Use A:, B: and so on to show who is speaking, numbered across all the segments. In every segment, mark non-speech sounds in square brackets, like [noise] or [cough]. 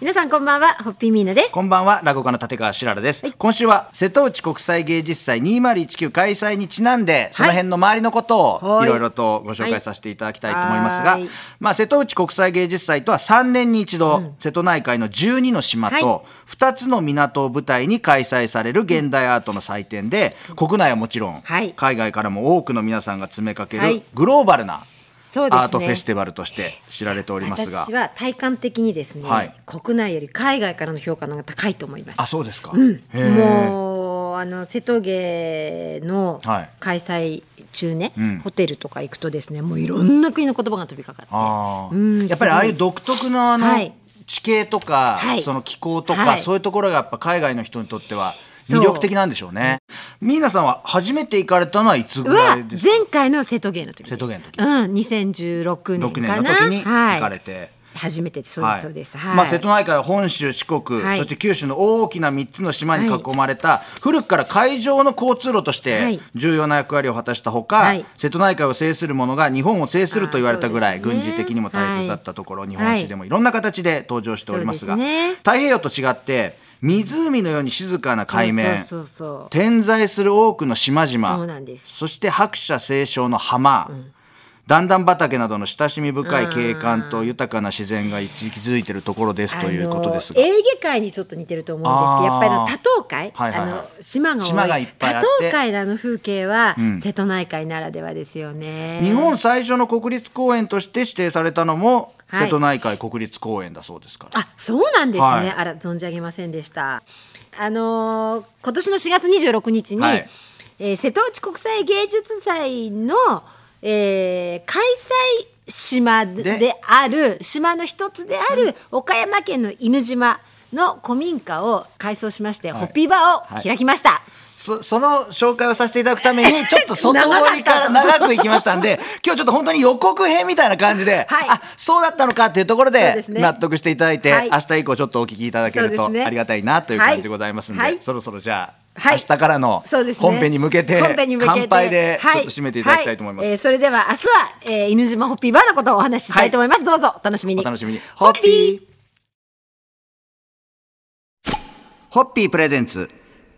A: 皆さんこんばんは、ホッピーミーナです。
B: こんばんは落語家の立川しららです、今週は瀬戸内国際芸術祭2019開催にちなんでその辺の周りのことを
A: はい。
B: いろいろとご紹介させていただきたいと思いますが、
A: はい。
B: まあ、瀬戸内国際芸術祭とは3年に一度、瀬戸内海の12の島
A: はい。
B: と2つの港を舞台に開催される現代アートの祭典で、国内はもちろん、
A: はい。
B: 海外からも多くの皆さんが詰めかける
A: はい。
B: グローバルなアートフェスティバルとして知られておりますが、
A: 私は体感的にですね、
B: はい。
A: 国内より海外からの評価の方が高いと思います。
B: あそうですか、へー
A: もうあの瀬戸芸の
B: はい。
A: 開催中ね、
B: ん。
A: ホテルとか行くとですねもういろんな国の言葉が飛びかかって。うん
B: やっぱりああいう独特のあの、
A: はい。
B: 地形とか、
A: はい。
B: その気候とか、
A: はい。
B: そういうところがやっぱ海外の人にとっては魅力的なんでしょうね。ミーナさんは初めて行かれたのはいつぐら
A: はい
B: ですか？
A: 前回の瀬戸芸の時。
B: 瀬戸芸の時。
A: うん2016年
B: 6年
A: かな。
B: の時に行かれ
A: はい、
B: て。
A: 初めてそうですそうです、はい。
B: まあ、瀬戸内海は本州四国、
A: はい。
B: そして九州の大きな3つの島に囲まれた、古くから海上の交通路として
A: はい。
B: 重要な役割を果たしたほか、
A: はい。
B: 瀬戸内海を制する者が日本を制すると言われたぐらい、軍事的にも大切だったところ、
A: はい。
B: 日本史でもいろんな形で登場しておりますが
A: すね。
B: 太平洋と違って湖のように静かな海面。点在する多くの島々。そして白砂青松の浜、段々畑などの親しみ深い景観と豊かな自然が息づいているところですということですが。
A: エーゲ海にちょっと似てると思うんですけどやっぱりあの多島海、
B: はいはいはい。
A: あの島が多い。
B: 島がいっぱい
A: 多島海のあの風景は、瀬戸内海ならではですよね。
B: 日本最初の国立公園として指定されたのも、
A: はい。
B: 瀬戸内海国立公園だそうですから。
A: あそうなんですね、
B: はい。
A: あら存じ上げませんでした。あのー今年の4月26日に、
B: はい。
A: えー瀬戸内国際芸術祭の、えー開催島で
B: で？
A: ある島の一つである岡山県の犬島の古民家を改装しまして、ホッピーバーを開きました。
B: そその紹介をさせていただくために、[laughs] ちょっと外堀から長く行きましたんで、[laughs] 今日ちょっと本当に予告編みたいな感じで、
A: はい。
B: あそうだったのかっていうところで納得していただいて、
A: はい。
B: 明日以降ちょっとお聞きいただけるとありがたいなという感じでございますんで、
A: はい。はい
B: そろそろじゃあ、
A: はい。
B: 明日からの本編に向けて、
A: 本編に向けて。
B: 乾杯でちょっ
A: はい
B: と締めていただきたいと思います。
A: はえーそれでは明日は、えー犬島ホッピーバーのことをお話ししたいと思います。どうぞお楽しみに。
B: お楽しみに。
A: ホッピー。
B: ホッピープレゼンツ。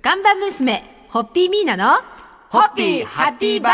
A: ガンバ娘、ホッピーミーナの、
B: ホッピーハッピーバー。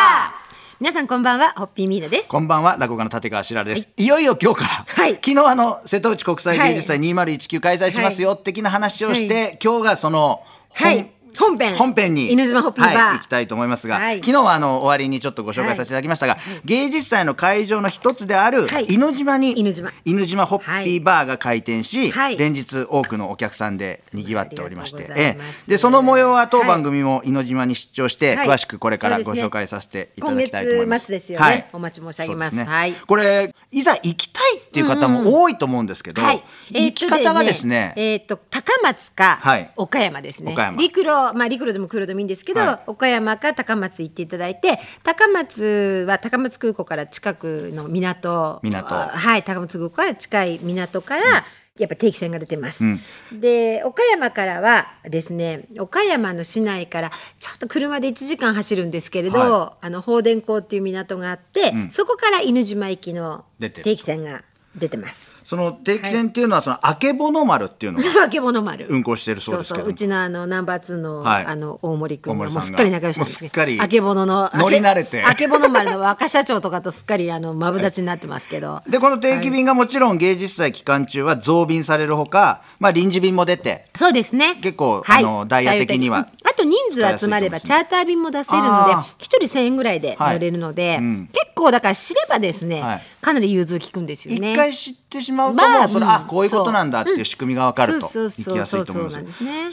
A: 皆さんこんばんは、ホッピーミーナです。
B: こんばんは、落語家の立川しららです。い、よいよ今日から、
A: はい。
B: 昨日あの、瀬戸内国際芸術祭2019開催しますよ、的な話をして、今日がその、本
A: はい本編。
B: 本編に。
A: 犬島ホッピーバー。
B: はい、行きたいと思いますが、
A: はい。
B: 昨日はあの、終わりにちょっとご紹介させていただきましたが、芸術祭の会場の一つである、
A: はい。
B: 犬島に、
A: 犬島。
B: 犬島ホッピーバーが開店し、
A: はい。
B: 連日多くのお客さんで賑わっておりまして、ええ。で、その模様は当
A: はい。
B: 番組も犬島に出張して、
A: はい。
B: 詳しくこれからご紹介させていただきたいと思います。
A: ですよね。お待ち申し上げます。はい。
B: これいざ行きたいっていう方も多いと思うんですけど、
A: はい。
B: 行き方がですね、
A: えーっと、高松か
B: はい、
A: 岡山ですね。
B: 岡山。
A: 陸路、まあ陸路でも空路でもいいんですけど、
B: はい。
A: 岡山か高松行っていただいて、高松は高松空港から近くの港。
B: 港。
A: あはい、高松空港から近い港から、やっぱ定期船が出てます、で岡山からはですね岡山の市内からちょっと車で1時間走るんですけれど、
B: は
A: あの放電港っていう港があって、そこから犬島行きの定期船が出てます。
B: その定期船っていうのはそのあけぼの丸っていうのが [laughs]
A: 化け物丸。
B: 運行しているそうですけど。
A: そうそう。うちのあのナンバー2の、
B: はい。
A: あの大森君もうんすっかり仲良しなんです
B: っかり
A: あけぼのの
B: 乗り慣れて。
A: あけぼの丸の若社長とかとすっかりあのマブダチになってますけど、
B: でこの定期便がもちろん芸術祭期間中は増便されるほか、まあ、臨時便も出て。
A: そうですね。
B: 結構あのダイヤ的には
A: と人数集まればチャーター便も出せるので
B: あー。
A: 一人1000円ぐらいで乗れるので、
B: はいうん。
A: 結構だから知ればですね、
B: はい。
A: かなり融通きくんですよ
B: 一
A: ね。
B: 回知ってしまうと
A: まあ
B: もうそれ、
A: うん。
B: あこういうことなんだっていう仕組みが分かると行きやすいと思います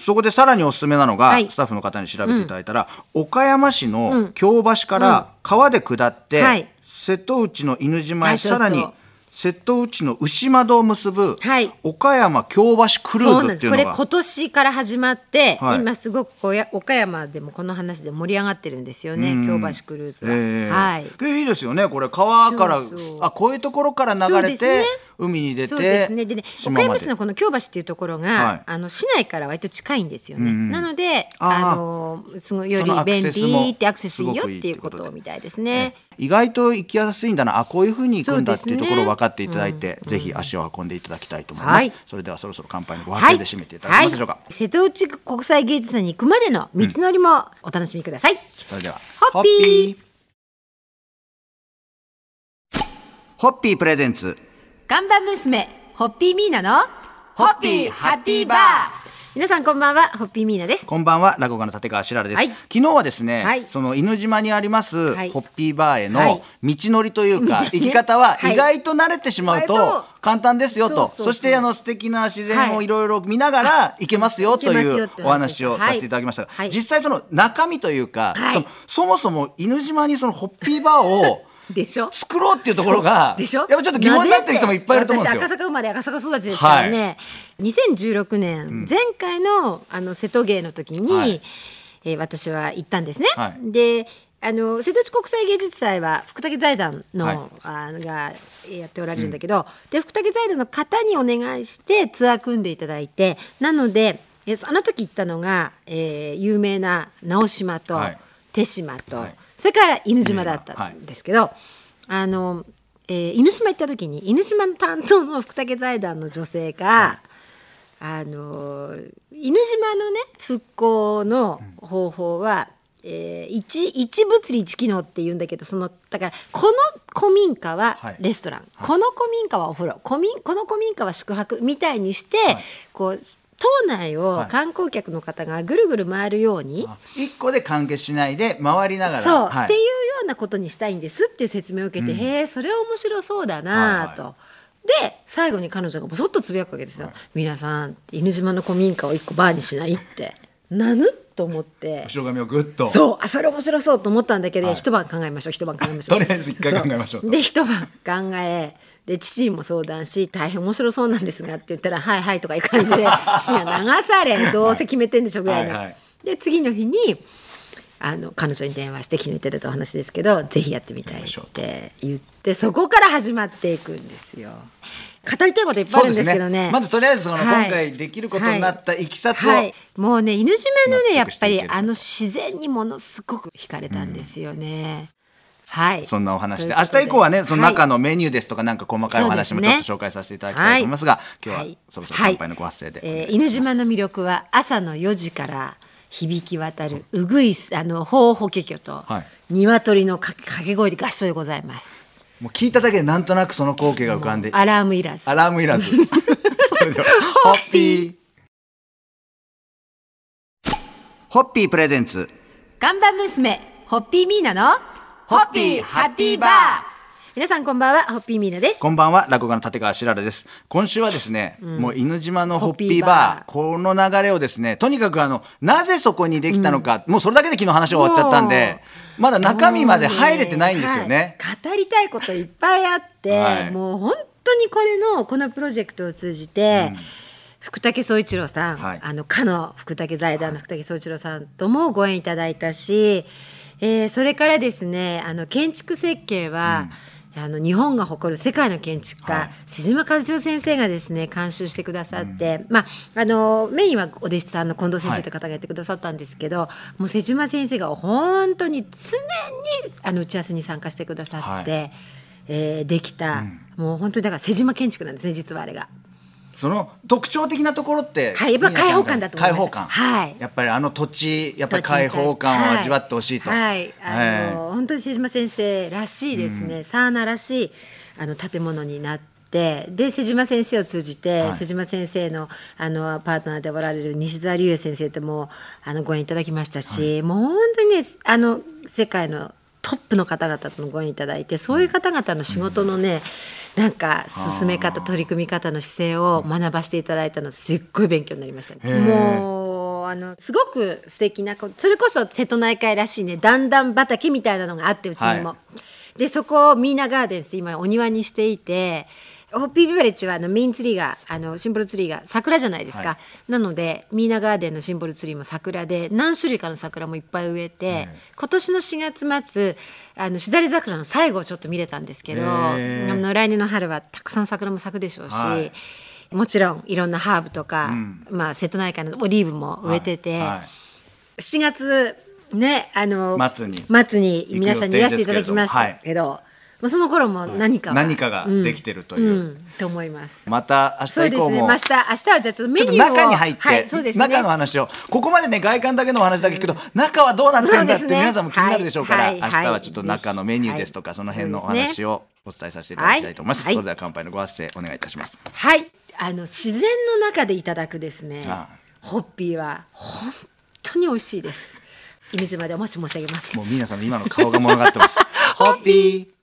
A: そ
B: こでさらにおすすめなのが、
A: はい。
B: スタッフの方に調べていただいたら、岡山市の京橋から川で下って、
A: はい。
B: 瀬戸内の犬島へさらに瀬戸内の牛窓を結ぶ、
A: はい。
B: 岡山京橋クルーズっていうのが。
A: これ今年から始まって、
B: はい。
A: 今すごくこうや岡山でもこの話で盛り上がってるんですよね京橋クルーズは、
B: えー
A: はい。
B: えいいですよねこれ川からあこういうところから流れて、海に出て
A: そうですね。でね、岡山市のこの京橋っていうところが、
B: はい。
A: あの市内から割と近いんですよね。
B: うん。
A: なので、
B: あ
A: のすごいより便利ってアクセスいいよっていうこ
B: と
A: みたいですね。
B: 意外と行きやすいんだな。あこういうふうに行くんだっていうところ分かっていただいて、ぜひ足を運んでいただきたいと思います、
A: はい。
B: それではそろそろ乾杯のご発声で締めていただけますでしょうか、
A: 瀬戸内国際芸術祭に行くまでの道のりもお楽しみください。
B: それでは
A: ホッピー。
B: ホッピー。プレゼンツ。
A: 看板娘ホッピーミーナの
B: ホッピーハッピーバー
A: 皆さんこんばんはホッピーミーナです。
B: こんばんは落語家の立川しららです、
A: はい。
B: 昨日はですね、
A: はい。
B: その犬島にあります、
A: はい。
B: ホッピーバーへ
A: はい。
B: の道のりというか、[laughs] 行き方は
A: はい。
B: 意外と慣れてしまうと簡単ですよと、
A: そ
B: してあの素敵な自然
A: はい。
B: をいろいろ見ながら行けますよという
A: お
B: お
A: 話
B: をさせていただきました。が、
A: はい。
B: 実際その中身というか、そもそも犬島にそのホッピーバーを
A: でしょ？
B: 作ろうっていうところが
A: でしょ？
B: やっぱちょっと疑問になってる人もいっぱいいると思うんですよ。
A: 私。赤坂生まれ赤坂育ちですからね、2016年、前回のあの瀬戸芸の時に、
B: はい。
A: えー私は行ったんですね。
B: はい。
A: であの瀬戸内国際芸術祭は福武財団の、
B: はい。
A: あのがやっておられるんだけど、で福武財団の方にお願いしてツアー組んでいただいてなのでえあの時行ったのが、えー有名な直島と
B: はい。
A: 手島と、
B: はい
A: それから犬島だったんですけど、あの、えー犬島行った時に犬島の担当の福武財団の女性が、あの犬島のね復興の方法は、えー一一物理一機能って言うんだけどそのだからこの古民家は
B: はい。
A: レストラン、この古民家はお風呂。古民この古民家は宿泊みたいにして、こう島内を
B: はい。
A: 観光客の方がぐるぐる回るように、
B: 一個で完結しないで回りながら。
A: そう、
B: はい。
A: っていうようなことにしたいんです。っていう説明を受けて、へえそれは面白そうだなぁと。
B: は
A: で最後に彼女がぼそっとつぶやくわけですよ「皆さん犬島の古民家を一個バーにしない?」って。な [laughs] ぬと思って。
B: 後ろ髪をぐっと。
A: そうあそれ面白そうと思ったんだけど、
B: はい。
A: 一晩考えましょう一晩考えましょう。
B: とりあえず一回考えましょう
A: で一晩考えで父にも相談し大変面白そうなんですがって言ったら「はいはい」とかいう感じで [laughs] 父には流されどうせ決めてんでしょぐらいの。
B: はいはい。
A: で次の日にあの彼女に電話して昨日言ってたお話ですけどぜひやってみたいって言ってそこから始まっていくんですよ。語りたいこといっぱいあるんですけどね。
B: まずとりあえずその
A: はい。
B: 今回できることになったいきさつを、
A: はい。もうね犬島のねやっぱりあの自然にものすごく惹かれたんですよね。はい。
B: そんなお話で明日以降はねその中
A: の
B: のメニューですとかなんか細かいお話もちょっと紹介させていただきたいと思いますが、今日はそろそろ乾杯のご発声で、
A: えー犬島の魅力は朝の4時から響き渡るうぐいすあのほうほけきょと、
B: はい。
A: 鶏のか掛け声で合唱でございます。
B: もう聞いただけでなんとなくその光景が浮かんで。
A: アラームいらず。
B: アラームいらず。[laughs] それではホッピー。ホッピープレゼンツ。
A: 看板娘ホッピーミーナの
B: ホッピーハッピーバー
A: 皆さんこんばんはホッピーミーナです。
B: こんばんは落語家の立川しららです。今週はですね、もう犬島のホッピーバー。この流れをですねとにかくあのなぜそこにできたのか、もうそれだけで昨日話終わっちゃったんでまだ中身まで入れてないんですよね。
A: はい。語りたいこといっぱいあって、
B: はい。
A: もう本当にこれのこのプロジェクトを通じて、福武総一郎さん、
B: はい。
A: あのかの福武財団の福武総一郎さんともご縁いただいたし、えーそれからですねあの建築設計は、あの日本が誇る世界の建築家、
B: はい。
A: 瀬島和代先生がですね監修してくださって、まああのメインはお弟子さんの近藤先生という方がやってくださったんですけど、もう瀬島先生が本当に常にあの打ち合わせに参加してくださって、
B: は
A: えーできた、もう本当にだから瀬島建築なんですね実はあれが。
B: その特徴的なところって、
A: はいやっぱ開放感だと思います。
B: 開放感、
A: はい。
B: やっぱりあの土地やっぱり開放感を味わってほしいと、
A: はい、はいあの、
B: え
A: 本当に瀬島先生らしいですね、サーナらしいあの建物になって。で瀬島先生を通じて、
B: はい。
A: 瀬島先生のあのパートナーでおられる西澤隆也先生ともあのご縁いただきましたし、もう本当にねあの世界のトップの方々とのご縁いただいてそういう方々の仕事のね、なんか進め方取り組み方の姿勢を学ばせていただいたのすっごい勉強になりましたね。もうあのすごく素敵なこそれこそ瀬戸内海らしいね段々畑みたいなのがあってうちにも。
B: は
A: でそこをミーナガーデンス今お庭にしていてホッピービバレッジはあのメインツリーがあのシンボルツリーが桜じゃないですか、
B: は
A: なのでミーナガーデンのシンボルツリーも桜で何種類かの桜もいっぱい植えて、今年の4月末あのしだれ桜の最後をちょっと見れたんですけど、あの来年の春はたくさん桜も咲くでしょうし、
B: はい。
A: もちろんいろんなハーブとか、まあ、瀬戸内海のオリーブも植えてて、
B: はい。はい
A: 7月ねあの
B: 末に
A: 末に皆さんにいらしていただきましたけど、まあ、その頃も何かは、
B: 何かができてるという、
A: うん、と思います。
B: また明
A: そうですね。
B: 日以降も
A: まあ明日明日はじゃあちょっとメニューを。
B: 中に入って、
A: はい、そうですね。
B: 中の話を。ここまでね外観だけのお話だけ聞くと、中はどうなってるんだって皆さんも気になるでしょうから、
A: はいはい
B: 明日はちょっと中のメニューですとか、
A: はい
B: その辺のお話をお伝えさせていただきたいと思います、
A: はい。
B: それでは乾杯のご発声お願いいたします。
A: はい、あの自然の中でいただくですね。
B: あ。
A: ホッピーは本当に美味しいです。犬島でお待ち申し上げます。
B: もう皆さんの今の顔が物語ってます。[laughs] ホッピー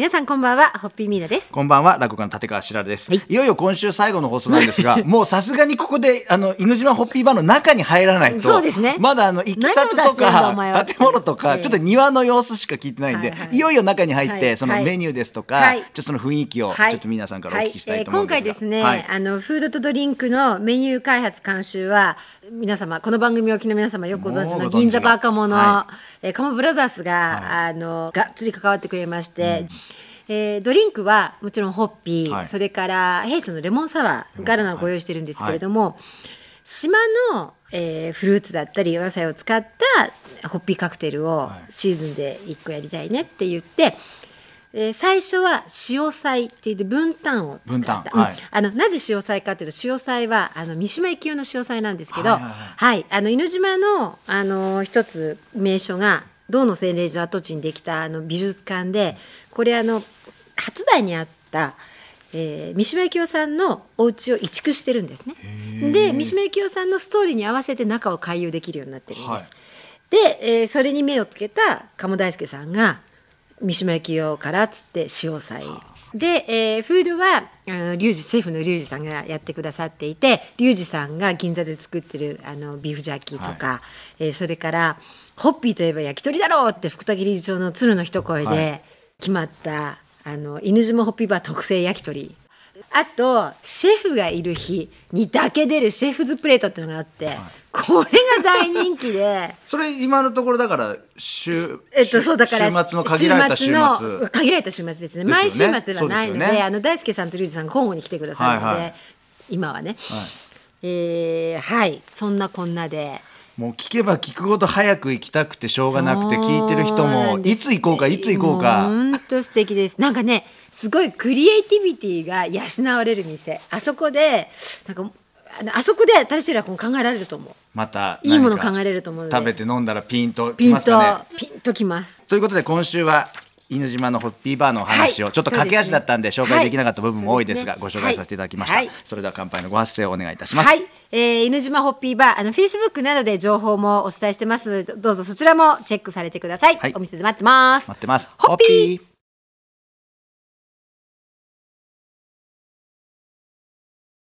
A: 皆さんこんばんはホッピーミーナです。
B: こんばんは、落語家の立川しららです。
A: はい。
B: い、よいよ今週最後の放送なんですが、[laughs] もうさすがにここで、あの、犬島ホッピーバーの中に入らないと、
A: そうですね。
B: まだあの、行き先と
A: 何を出してんだお前は
B: か、建物とか、
A: ええ
B: ちょっと庭の様子しか聞いてないんで、
A: はいはい
B: い。よいよ中に入って、
A: はい。
B: そのメニューですとか、
A: はい。
B: ちょっとその雰囲気を、
A: はい。
B: ちょっと皆さんからお聞きしたいと思うんですが、
A: はい。えー今回ですね、
B: はい。
A: あのフードとドリンクのメニュー開発監修は皆様この番組をお聞きの皆様よくご存知
B: の
A: の。銀座バーカモの、
B: は
A: えーカモブラザーズが、あのがっつり関わってくれまして、えードリンクはもちろんホッピー、
B: はい。
A: それから弊社のレモンサワーガラナをご用意してるんですけれども、島の、えーフルーツだったりお野菜を使ったホッピーカクテルをシーズンで1個やりたいねって言って、えー最初は塩菜って言って分担を使った。
B: はい
A: うん。あのなぜ塩菜かっていうと塩菜はあの三島由紀夫の塩菜なんですけど、
B: はいはいはい。
A: はい、あの犬島のあの一つ名所が銅の洗礼所跡地にできたあの美術館でこれあの初代にあった、えー三島由紀夫さんのお家を移築してるんですね。で三島由紀夫さんのストーリーに合わせて中を回遊できるようになってるんです。
B: はい
A: で、えーそれに目をつけた鴨大輔さんが三島由紀夫からっつって塩菜で、えーフードはあのリュウジシェフのリュウジさんがやってくださっていてリュウジさんが銀座で作ってるあのビーフジャーキーとか、えーそれからホッピーといえば焼き鳥だろうって福田理事長の鶴の一声
B: は
A: で決まった、あの犬島ホッピーバー特製焼き鳥あとシェフがいる日にだけ出るシェフズプレートっていうのがあって、これが大人気で。[laughs]
B: それ今のところだから、週、
A: えっと、そうだから
B: 週末の限られた週末。
A: の限られた週末ですね。
B: ね。
A: 毎週末ではないので
B: ね。
A: あの大輔さんとリュウジさんが交互に来てくださるので、
B: はい。はい
A: 今はね、
B: はい
A: えーはい。そんなこんなで
B: もう聞けば聞くほど早く行きたくてしょうがなくて聞いてる人
A: な
B: もいつ行こうかいつ行こうか
A: 本当素敵ですなんかねすごいクリエイティビティが養われる店。あそこでなんかあそこで私らこう考えられると思う。
B: また
A: いいもの考えれると思うので。
B: 食べて飲んだらピンとき
A: ピンと、
B: ますかね。
A: ピンときます。
B: ということで今週は犬島のホッピーバーのお話を、
A: はい。
B: ちょっと駆け足だったんで紹介できなかった部分も多いですが、
A: はい
B: ご紹介させていただきました、
A: はい。
B: それでは乾杯のご発声をお願いいたします、
A: はい、えー、犬島ホッピーバーあのフェイスブックなどで情報もお伝えしてます。どうぞそちらもチェックされてください、
B: はい。
A: お店で待ってます。
B: 待ってます。
A: ホッピー